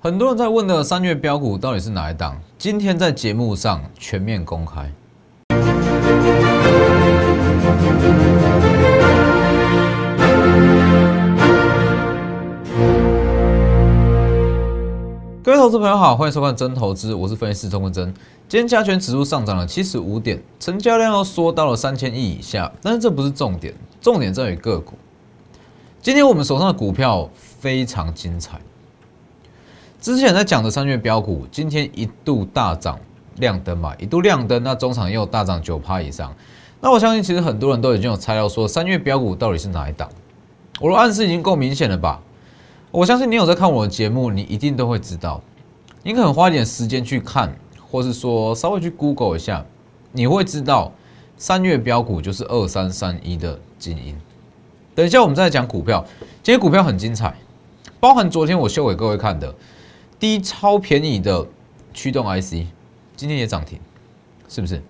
很多人在问的三月标股到底是哪一档？今天在节目上全面公开。各位投资朋友好，欢迎收看真投资，我是分析师钟文真。今天加权指数上涨了七十五点，成交量又缩到了三千亿以下，但是这不是重点，重点在于个股。今天我们手上的股票非常精彩。之前在讲的三月标股，今天一度大涨亮灯嘛，一度亮灯，那中场又大涨九趴以上。那我相信其实很多人都已经有猜到说三月标股到底是哪一档，我的暗示已经够明显了吧？我相信你有在看我的节目，你一定都会知道。你可能花一点时间去看，或是说稍微去 Google 一下，你会知道三月标股就是二三三一的精英。等一下我们再讲股票，今天股票很精彩，包含昨天我秀给各位看的。低超便宜的驱动 IC，今天也涨停，是不是？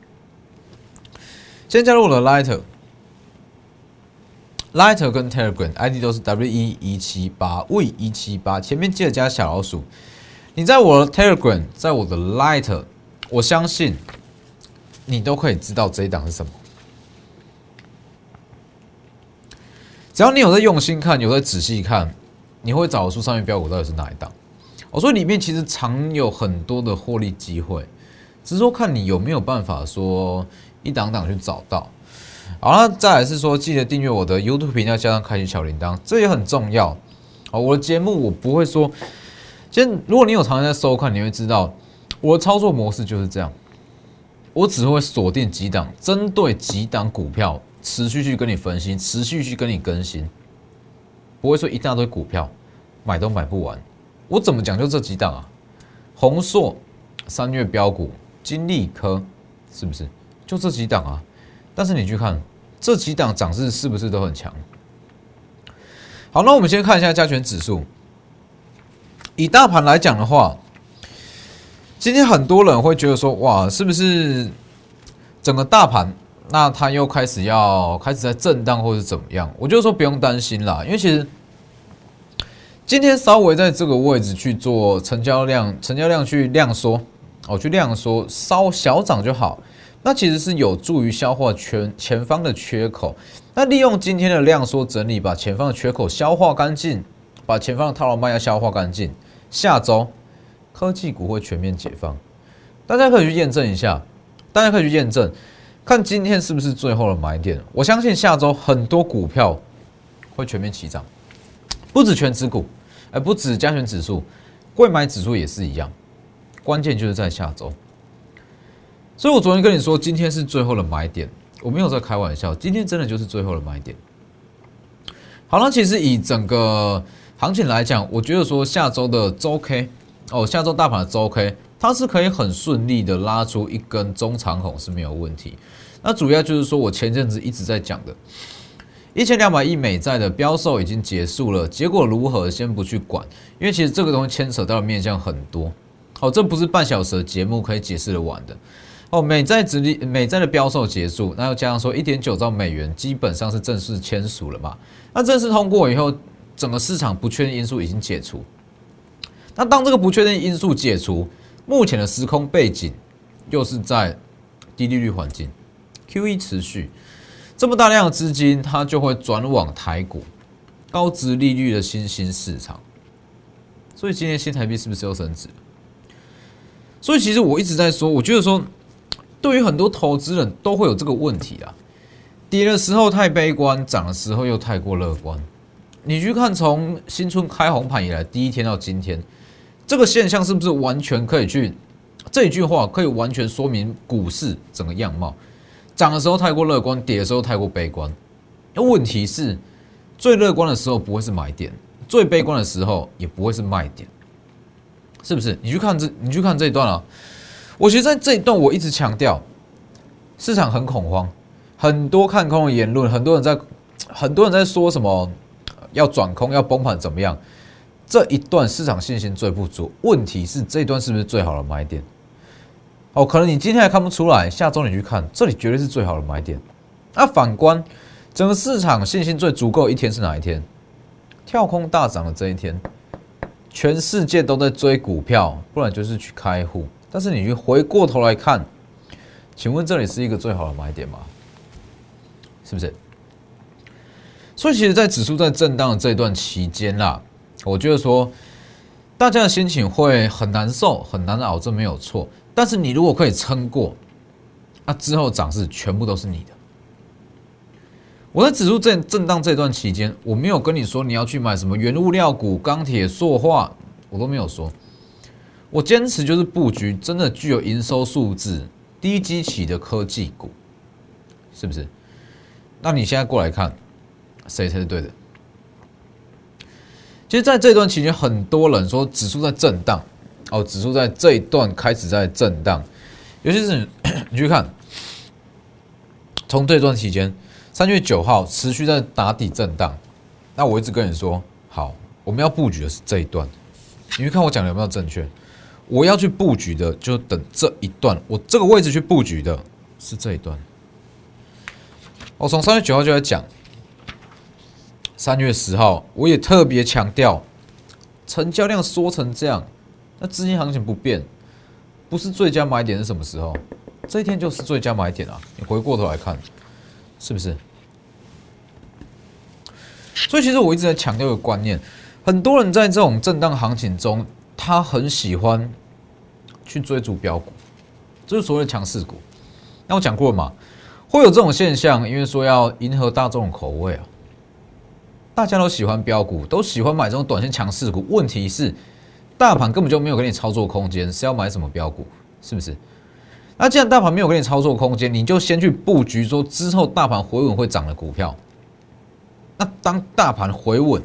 先加入我的 Lighter，Lighter 跟 Telegram ID 都是 W 一一七八 V 一七八，前面记得加小老鼠。你在我的 Telegram，在我的 Lighter，我相信你都可以知道这一档是什么。只要你有在用心看，有在仔细看，你会找出上面标股到底是哪一档。我说里面其实藏有很多的获利机会，只是说看你有没有办法说一档档去找到。好了，再来是说记得订阅我的 YouTube 频道，加上开启小铃铛，这也很重要。哦，我的节目我不会说，先如果你有常常在收看，你会知道我的操作模式就是这样。我只会锁定几档，针对几档股票持续去跟你分析，持续去跟你更新，不会说一大堆股票买都买不完。我怎么讲？就这几档啊，宏硕、三月标股、金利科，是不是？就这几档啊。但是你去看这几档涨势是不是都很强？好，那我们先看一下加权指数。以大盘来讲的话，今天很多人会觉得说，哇，是不是整个大盘那它又开始要开始在震荡，或者怎么样？我就说不用担心啦，因为其实。今天稍微在这个位置去做成交量，成交量去量缩，哦，去量缩，稍小涨就好。那其实是有助于消化全前方的缺口。那利用今天的量缩整理，把前方的缺口消化干净，把前方的套牢卖压消化干净。下周科技股会全面解放，大家可以去验证一下，大家可以去验证，看今天是不是最后的买点。我相信下周很多股票会全面起涨，不止全指股。而不止加权指数，贵买指数也是一样，关键就是在下周。所以我昨天跟你说，今天是最后的买点，我没有在开玩笑，今天真的就是最后的买点。好了，其实以整个行情来讲，我觉得说下周的周 K 哦，下周大盘的周 K，它是可以很顺利的拉出一根中长红是没有问题。那主要就是说我前阵子一直在讲的。一千两百亿美债的标售已经结束了，结果如何先不去管，因为其实这个东西牵扯到面向很多。好，这不是半小时的节目可以解释的完的。哦，美债直立，美债的标售结束，那又加上说一点九兆美元基本上是正式签署了嘛？那正式通过以后，整个市场不确定因素已经解除。那当这个不确定因素解除，目前的时空背景又是在低利率环境，QE 持续。这么大量的资金，它就会转往台股，高值利率的新兴市场。所以今天新台币是不是又升值？所以其实我一直在说，我觉得说，对于很多投资人都会有这个问题啊，跌的时候太悲观，涨的时候又太过乐观。你去看从新春开红盘以来第一天到今天，这个现象是不是完全可以去？这一句话可以完全说明股市整个样貌。涨的时候太过乐观，跌的时候太过悲观。那问题是，最乐观的时候不会是买点，最悲观的时候也不会是卖点，是不是？你去看这，你去看这一段啊。我其实在这一段我一直强调，市场很恐慌，很多看空的言论，很多人在，很多人在说什么要转空、要崩盘怎么样？这一段市场信心最不足。问题是这一段是不是最好的买点？哦，可能你今天还看不出来，下周你去看，这里绝对是最好的买点。那反观整个市场信心最足够一天是哪一天？跳空大涨的这一天，全世界都在追股票，不然就是去开户。但是你去回过头来看，请问这里是一个最好的买点吗？是不是？所以其实，在指数在震荡的这一段期间啦，我觉得说大家的心情会很难受、很难熬，这没有错。但是你如果可以撑过，那之后涨势全部都是你的。我在指数震震荡这段期间，我没有跟你说你要去买什么原物料股、钢铁、塑化，我都没有说。我坚持就是布局真的具有营收数字、低基期的科技股，是不是？那你现在过来看，谁才是对的？其实，在这段期间，很多人说指数在震荡，哦，指数在这一段开始在震荡，尤其是你去看，从这段期间。三月九号持续在打底震荡，那我一直跟你说，好，我们要布局的是这一段。你去看我讲的有没有正确？我要去布局的就等这一段，我这个位置去布局的是这一段。我从三月九号就在讲，三月十号我也特别强调，成交量缩成这样，那资金行情不变，不是最佳买点是什么时候？这一天就是最佳买点啊！你回过头来看，是不是？所以其实我一直在强调一个观念，很多人在这种震荡行情中，他很喜欢去追逐标股，这是所谓的强势股。那我讲过了嘛，会有这种现象，因为说要迎合大众口味啊，大家都喜欢标股，都喜欢买这种短线强势股。问题是，大盘根本就没有给你操作空间，是要买什么标股？是不是？那既然大盘没有给你操作空间，你就先去布局说之后大盘回稳会涨的股票。那当大盘回稳，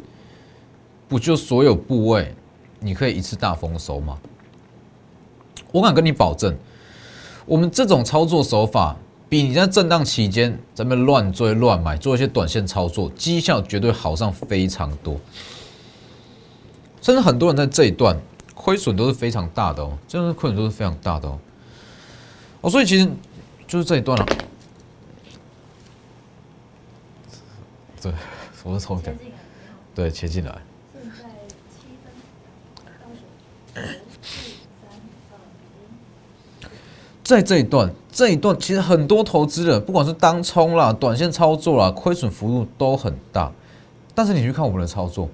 不就所有部位你可以一次大丰收吗？我敢跟你保证，我们这种操作手法，比你在震荡期间咱们乱追乱买，做一些短线操作，绩效绝对好上非常多。甚至很多人在这一段亏损都是非常大的哦，真的亏损都是非常大的哦。哦，所以其实就是这一段了，对。我是抽奖，对，切进来。在七分倒数，四、三、二、在这一段，这一段其实很多投资人，不管是当冲啦、短线操作啦，亏损幅度都很大。但是你去看我们的操作，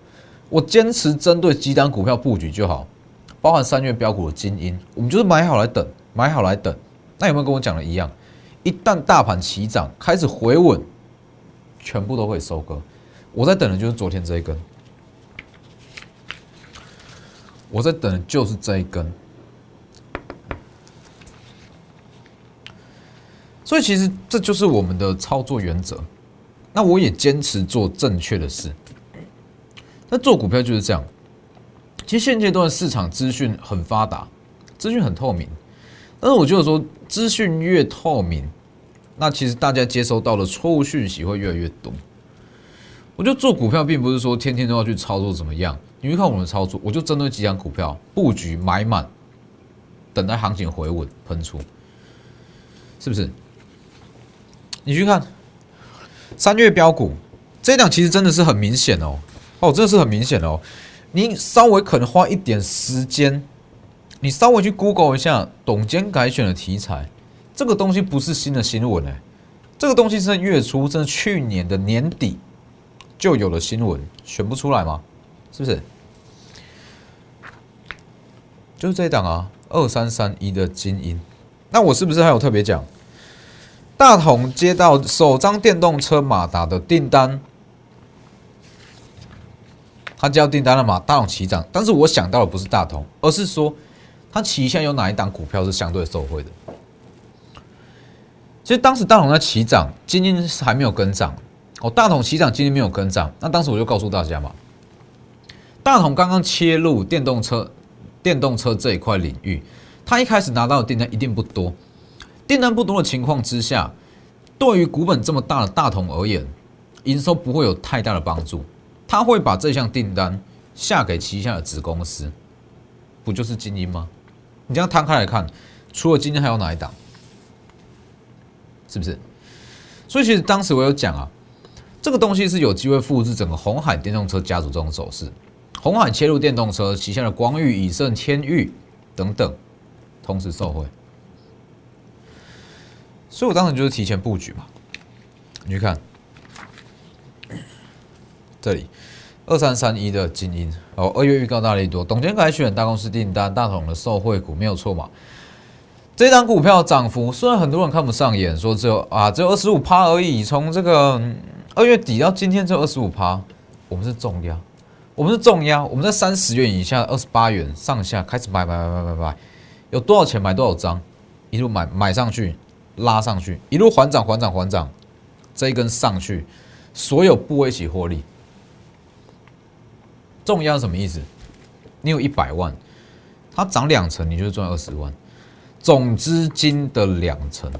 我坚持针对几单股票布局就好，包含三月标股的精英，我们就是买好来等，买好来等。那有没有跟我讲的一样？一旦大盘起涨，开始回稳，全部都会收割。我在等的就是昨天这一根，我在等的就是这一根，所以其实这就是我们的操作原则。那我也坚持做正确的事。那做股票就是这样。其实现阶段市场资讯很发达，资讯很透明，但是我觉得说资讯越透明，那其实大家接收到的错误讯息会越来越多。我就做股票，并不是说天天都要去操作怎么样。你去看我们的操作，我就针对几张股票布局买满，等待行情回稳喷出，是不是？你去看三月标股这一档，其实真的是很明显哦，哦，真的是很明显的哦。你稍微可能花一点时间，你稍微去 Google 一下董监改选的题材，这个东西不是新的新闻哎，这个东西是在月初，真的去年的年底。就有了新闻，选不出来吗？是不是？就是这一档啊，二三三一的精英。那我是不是还有特别讲？大同接到首张电动车马达的订单，他接到订单了嘛？大同起涨，但是我想到的不是大同，而是说他旗下有哪一档股票是相对受惠的？其实当时大同在起涨，精英还没有跟涨。哦，大同起涨今天没有跟涨，那当时我就告诉大家嘛，大同刚刚切入电动车、电动车这一块领域，他一开始拿到的订单一定不多，订单不多的情况之下，对于股本这么大的大同而言，营收不会有太大的帮助，他会把这项订单下给旗下的子公司，不就是精英吗？你这样摊开来看，除了精英还有哪一档？是不是？所以其实当时我有讲啊。这个东西是有机会复制整个红海电动车家族这种走势，红海切入电动车旗下的光裕、以盛、天域等等，同时受惠。所以我当时就是提前布局嘛。你去看这里，二三三一的精英哦，二月预告大利多，董监改选大公司订单，大同的受惠股没有错嘛？这张股票涨幅虽然很多人看不上眼，说只有啊只有二十五趴而已，从这个二月底到今天只有二十五趴，我们是重压，我们是重压，我们在三十元以下，二十八元上下开始买买买买买买，有多少钱买多少张，一路买买上去。拉上去，一路缓涨缓涨缓涨，这一根上去，所有部位一起获利。重压什么意思？你有一百万，它涨两成，你就赚二十万，总资金的两成，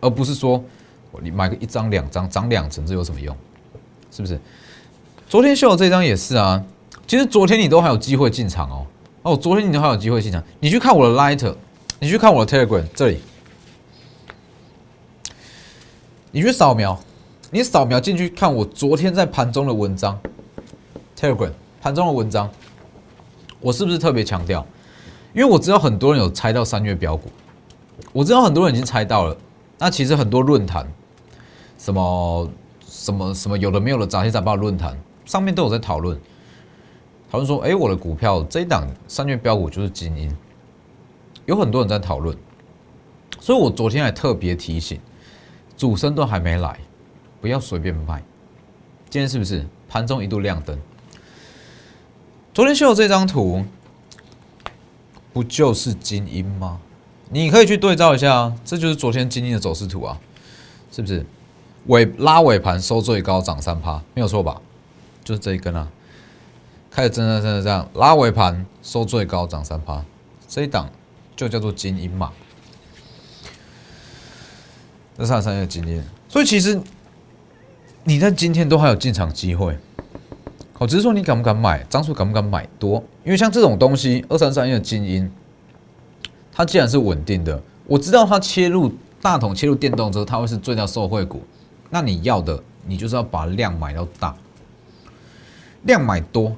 而不是说你买个一张两张涨两成，这有什么用？是不是？昨天秀的这张也是啊，其实昨天你都还有机会进场哦。哦，昨天你都还有机会进场，你去看我的 Lighter，你去看我的 Telegram 这里。你去扫描，你扫描进去看我昨天在盘中的文章，Telegram 盘中的文章，我是不是特别强调？因为我知道很多人有猜到三月标股，我知道很多人已经猜到了。那其实很多论坛，什么什么什么有的没有的杂七杂八论坛上面都有在讨论，讨论说，哎，我的股票这一档三月标股就是精英，有很多人在讨论，所以我昨天还特别提醒。主升都还没来，不要随便卖。今天是不是盘中一度亮灯？昨天秀的这张图，不就是精英吗？你可以去对照一下，这就是昨天精英的走势图啊，是不是？尾拉尾盘收最高涨三趴，没有错吧？就是这一根啊，开始真的真的这样拉尾盘收最高涨三趴，这一档就叫做精英嘛。这三三的经验，所以其实你在今天都还有进场机会，好，只是说你敢不敢买，张数敢不敢买多？因为像这种东西，二三三一的精英，它既然是稳定的，我知道它切入大桶、切入电动车，它会是最大受惠股。那你要的，你就是要把量买到大，量买多，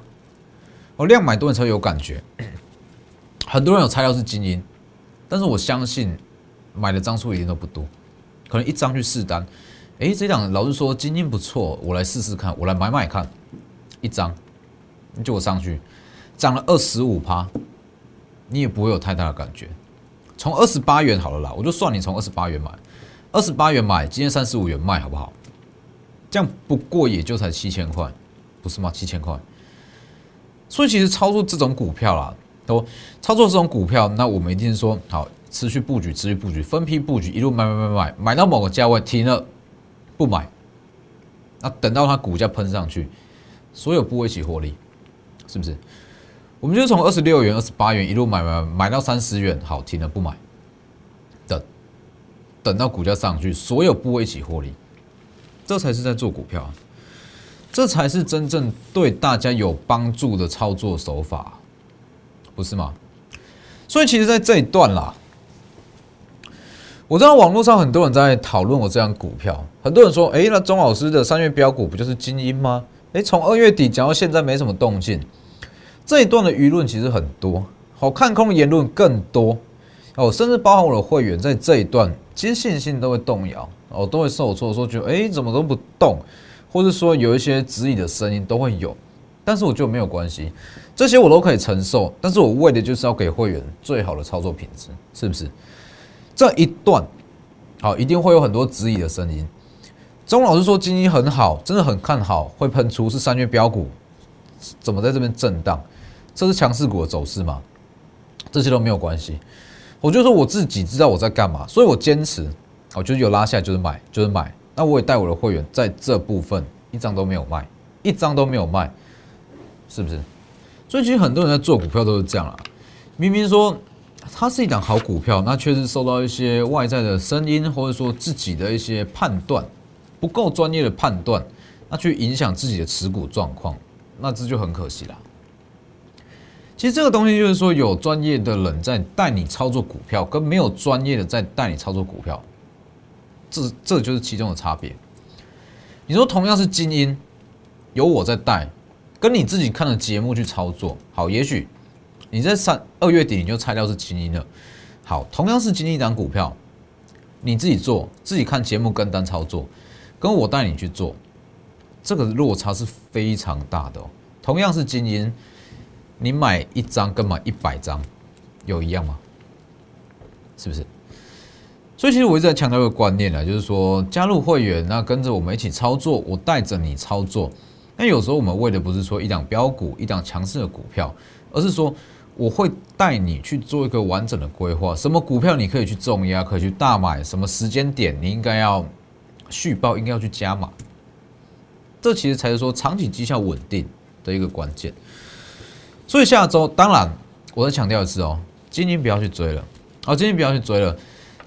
哦，量买多你才有感觉。很多人有猜到是精英，但是我相信买的张数一定都不多。可能一张去试单，哎，这档老师说精英不错，我来试试看，我来买买看，一张，你就我上去涨了二十五趴，你也不会有太大的感觉。从二十八元好了啦，我就算你从二十八元买，二十八元买，今天三十五元卖，好不好？这样不过也就才七千块，不是吗？七千块。所以其实操作这种股票啦，都操作这种股票，那我们一定是说好。持续布局，持续布局，分批布局，一路买买买买，买到某个价位停了，不买，那等到它股价喷上去，所有部位一起获利，是不是？我们就从二十六元、二十八元一路买买买到三十元，好停了不买，等等到股价上去，所有部位一起获利，这才是在做股票，这才是真正对大家有帮助的操作手法，不是吗？所以其实，在这一段啦。我知道网络上很多人在讨论我这张股票，很多人说：“哎，那钟老师的三月标股不就是精英吗？”哎，从二月底讲到现在没什么动静，这一段的舆论其实很多，好看空言论更多哦，甚至包含我的会员在这一段，其实信心都会动摇哦，都会受挫，说觉得哎怎么都不动，或者说有一些质疑的声音都会有，但是我觉得没有关系，这些我都可以承受，但是我为的就是要给会员最好的操作品质，是不是？这一段，好，一定会有很多质疑的声音。钟老师说经济很好，真的很看好，会喷出是三月标股，怎么在这边震荡？这是强势股的走势吗？这些都没有关系。我就说我自己知道我在干嘛，所以我坚持，我就是有拉下来就是买，就是买。那我也带我的会员在这部分一张都没有卖，一张都没有卖，是不是？所以其实很多人在做股票都是这样啊，明明说。它是一档好股票，那确实受到一些外在的声音，或者说自己的一些判断不够专业的判断，那去影响自己的持股状况，那这就很可惜啦。其实这个东西就是说，有专业的人在带你操作股票，跟没有专业的在带你操作股票，这这就是其中的差别。你说同样是精英，有我在带，跟你自己看的节目去操作。好，也许你在三二月底你就猜到是精英了。好，同样是精英一档股票，你自己做，自己看节目跟单操作，跟我带你去做，这个落差是非常大的哦。同样是精英，你买一张跟买一百张有一样吗？是不是？所以其实我一直在强调一个观念啊，就是说加入会员，那跟着我们一起操作，我带着你操作。那有时候我们为的不是说一档标股、一档强势的股票，而是说我会带你去做一个完整的规划。什么股票你可以去重压，可以去大买？什么时间点你应该要续报，应该要去加码？这其实才是说长期绩效稳定的一个关键。所以下周，当然我再强调一次哦，今天不要去追了，好，今天不要去追了。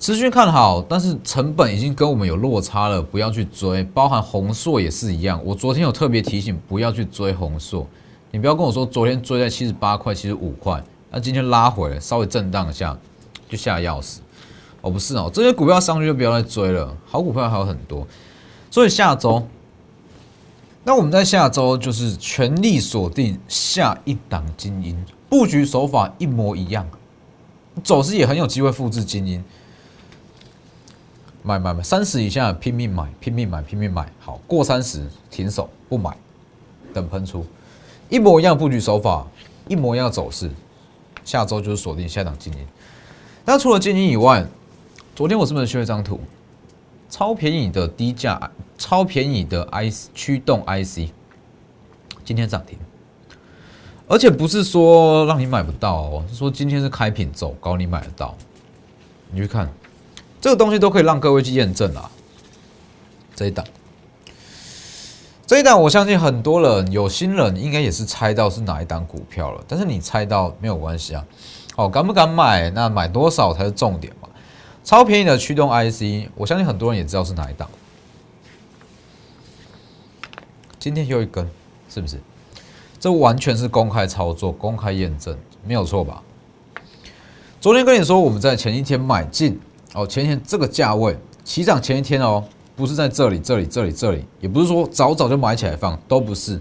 持续看好，但是成本已经跟我们有落差了，不要去追。包含红硕也是一样，我昨天有特别提醒，不要去追红硕。你不要跟我说昨天追在七十八块、七十五块，那今天拉回来稍微震荡一下就吓要死。哦，不是哦，这些股票上去就不要再追了，好股票还有很多。所以下周，那我们在下周就是全力锁定下一档精英布局手法一模一样，走势也很有机会复制精英。买买买，三十以下拼命买，拼命买，拼命买。好，过三十停手不买，等喷出，一模一样布局手法，一模一样走势。下周就是锁定下档精英。那除了精英以外，昨天我是不是修了一张图？超便宜的低价，超便宜的 IC 驱动 IC，今天涨停，而且不是说让你买不到哦，是说今天是开品走高，你买得到。你去看。这个东西都可以让各位去验证啊。这一档，这一档，我相信很多人有新人应该也是猜到是哪一档股票了。但是你猜到没有关系啊。哦，敢不敢买？那买多少才是重点嘛。超便宜的驱动 IC，我相信很多人也知道是哪一档。今天又一根，是不是？这完全是公开操作、公开验证，没有错吧？昨天跟你说，我们在前一天买进。哦，前一天这个价位起涨前一天哦，不是在这里，这里，这里，这里，也不是说早早就买起来放，都不是，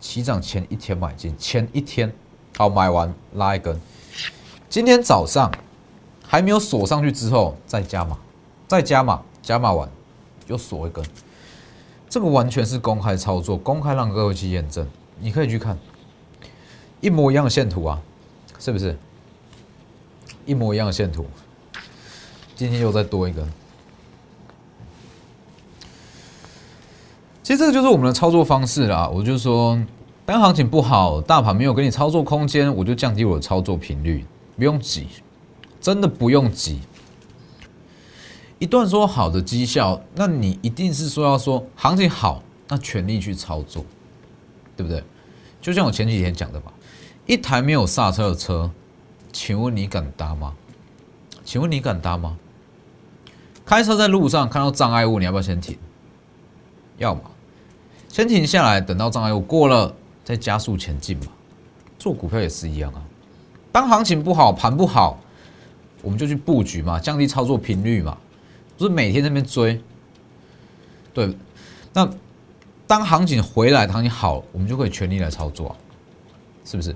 起涨前一天买进，前一天好买完拉一根，今天早上还没有锁上去之后再加码，再加码，加码完又锁一根，这个完全是公开操作，公开让各位去验证，你可以去看一模一样的线图啊，是不是？一模一样的线图。今天又再多一个，其实这个就是我们的操作方式啦。我就说，当行情不好，大盘没有给你操作空间，我就降低我的操作频率，不用急，真的不用急。一段说好的绩效，那你一定是说要说行情好，那全力去操作，对不对？就像我前几天讲的吧，一台没有刹车的车，请问你敢搭吗？请问你敢搭吗？开车在路上看到障碍物，你要不要先停？要嘛，先停下来，等到障碍物过了再加速前进嘛。做股票也是一样啊。当行情不好，盘不好，我们就去布局嘛，降低操作频率嘛，不是每天那边追。对，那当行情回来，行情好，我们就可以全力来操作，是不是？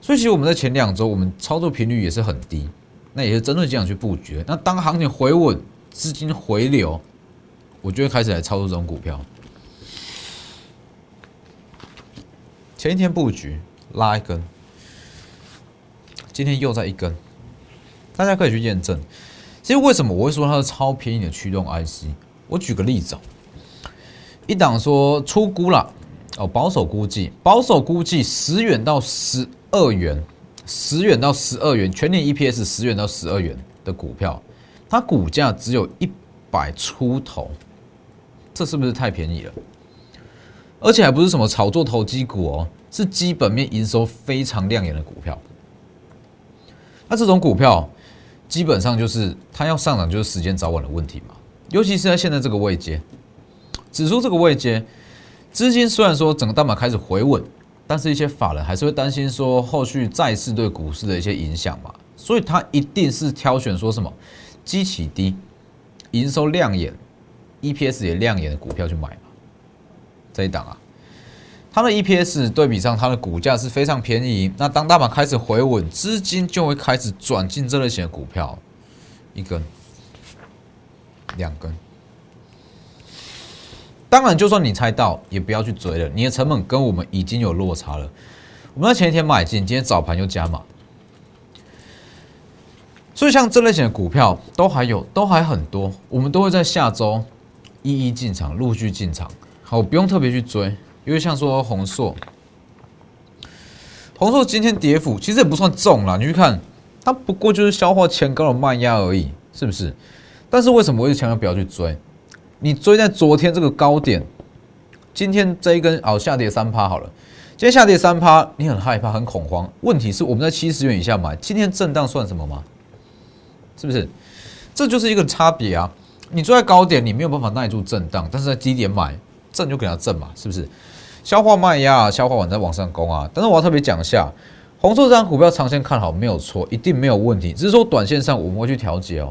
所以其实我们在前两周，我们操作频率也是很低。那也是针对这样去布局。那当行情回稳，资金回流，我就会开始来操作这种股票。前一天布局拉一根，今天又在一根，大家可以去验证。其实为什么我会说它是超便宜的驱动 IC？我举个例子哦，一档说出估了哦，保守估计，保守估计十元到十二元。十元到十二元，全年 EPS 十元到十二元的股票，它股价只有一百出头，这是不是太便宜了？而且还不是什么炒作投机股哦，是基本面营收非常亮眼的股票。那这种股票基本上就是它要上涨，就是时间早晚的问题嘛。尤其是在现在这个位阶，指数这个位阶，资金虽然说整个大盘开始回稳。但是，一些法人还是会担心说，后续再次对股市的一些影响嘛，所以他一定是挑选说什么基企低、营收亮眼、EPS 也亮眼的股票去买嘛。这一档啊，它的 EPS 对比上它的股价是非常便宜。那当大盘开始回稳，资金就会开始转进这类型的股票，一根、两根。当然，就算你猜到，也不要去追了，你的成本跟我们已经有落差了。我们在前一天买进，今天早盘又加码。所以像这类型的股票都还有，都还很多，我们都会在下周一一进场，陆续进场。好，不用特别去追。因为像说红硕，红硕今天跌幅其实也不算重啦，你去看它不过就是消化前高的慢压而已，是不是？但是为什么我一直强调不要去追？你追在昨天这个高点，今天这一根哦下跌三趴好了，今天下跌三趴，你很害怕很恐慌。问题是我们在七十元以下买，今天震荡算什么吗？是不是？这就是一个差别啊！你追在高点，你没有办法耐住震荡，但是在低点买，震就给它震嘛，是不是？消化卖压，消化完再往上攻啊！但是我要特别讲一下，红色这张股票长线看好没有错，一定没有问题。只是说短线上我们会去调节哦。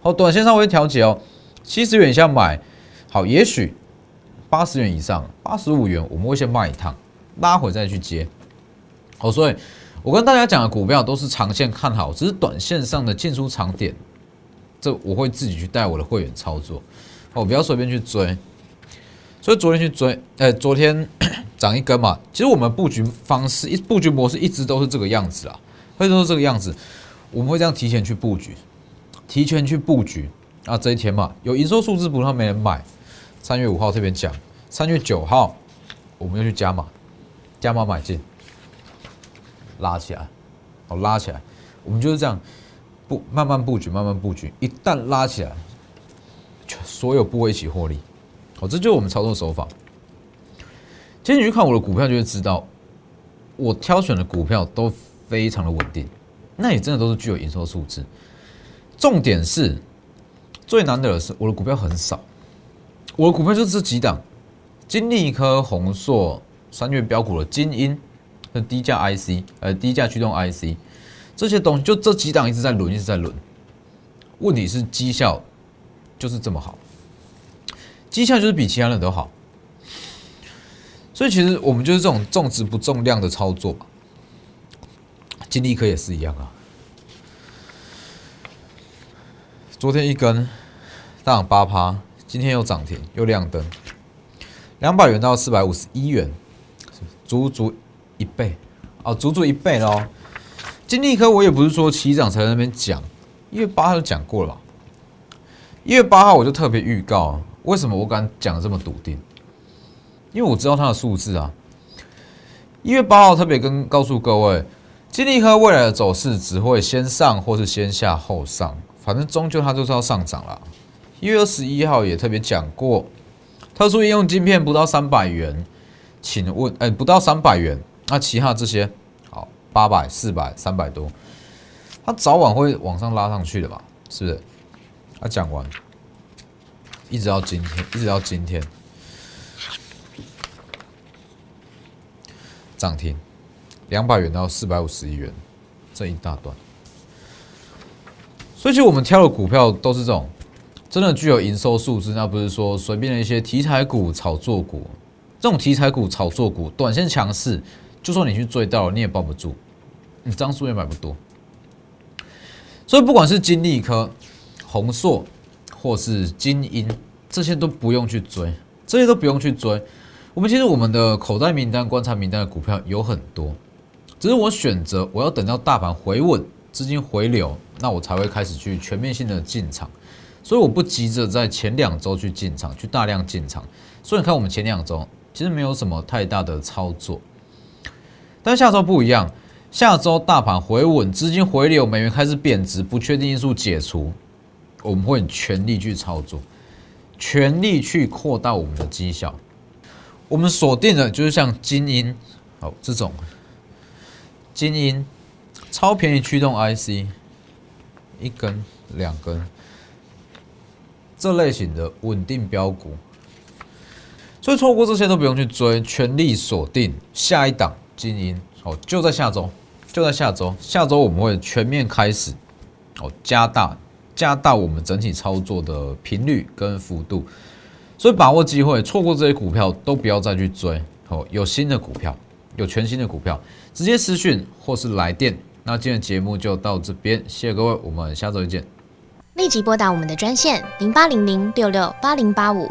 好，短线上会调节哦。七十元以下买，好，也许八十元以上，八十五元我们会先卖一趟，拉回再去接。好，所以我跟大家讲的股票都是长线看好，只是短线上的进出场点，这我会自己去带我的会员操作。哦，不要随便去追。所以昨天去追，呃，昨天 涨一根嘛。其实我们布局方式、一布局模式一直都是这个样子啊，会都是这个样子。我们会这样提前去布局，提前去布局啊。这一天嘛，有营收数字不让没人买。三月五号特别讲，三月九号我们又去加码，加码买进，拉起来，哦拉起来。我们就是这样布，慢慢布局，慢慢布局。一旦拉起来，所有部位一起获利。好，这就是我们操作手法。今天你去看我的股票，就会知道我挑选的股票都非常的稳定，那也真的都是具有营收数字。重点是最难得的是，我的股票很少，我的股票就是这几档：金利科、宏硕、三月标股的金鹰、和低价 IC、呃低价驱动 IC 这些东西，就这几档一直在轮，一直在轮。问题是绩效就是这么好。绩效就是比其他人都好，所以其实我们就是这种重质不重量的操作嘛。金利科也是一样啊，昨天一根大涨八趴，今天又涨停又亮灯，两百元到四百五十一元，足足一倍哦，足足一倍喽。金利科我也不是说起涨才在那边讲，一月八号就讲过了？一月八号我就特别预告。为什么我敢讲这么笃定？因为我知道它的数字啊。一月八号特别跟告诉各位，金利科未来的走势只会先上或是先下后上，反正终究它就是要上涨了。一月二十一号也特别讲过，特殊应用晶片不到三百元，请问哎不到三百元，那其他这些好八百、四百、三百多，它早晚会往上拉上去的吧？是不是？啊，讲完。一直到今天，一直到今天，涨停两百元到四百五十亿元，这一大段。所以，其实我们挑的股票都是这种真的具有营收数字，那不是说随便的一些题材股、炒作股。这种题材股、炒作股，短线强势，就算你去追到了，你也抱不住，你张数也买不多。所以，不管是金利科、宏硕。或是精英，这些都不用去追，这些都不用去追。我们其实我们的口袋名单、观察名单的股票有很多，只是我选择我要等到大盘回稳、资金回流，那我才会开始去全面性的进场。所以我不急着在前两周去进场，去大量进场。所以你看，我们前两周其实没有什么太大的操作，但下周不一样，下周大盘回稳、资金回流、美元开始贬值、不确定因素解除。我们会全力去操作，全力去扩大我们的绩效。我们锁定的就是像精英，好这种精英超便宜驱动 IC，一根两根这类型的稳定标股，所以错过这些都不用去追，全力锁定下一档精英。哦，就在下周，就在下周，下周我们会全面开始，哦，加大。加大我们整体操作的频率跟幅度，所以把握机会，错过这些股票都不要再去追。哦，有新的股票，有全新的股票，直接私讯或是来电。那今天的节目就到这边，谢谢各位，我们下周见。立即拨打我们的专线零八零零六六八零八五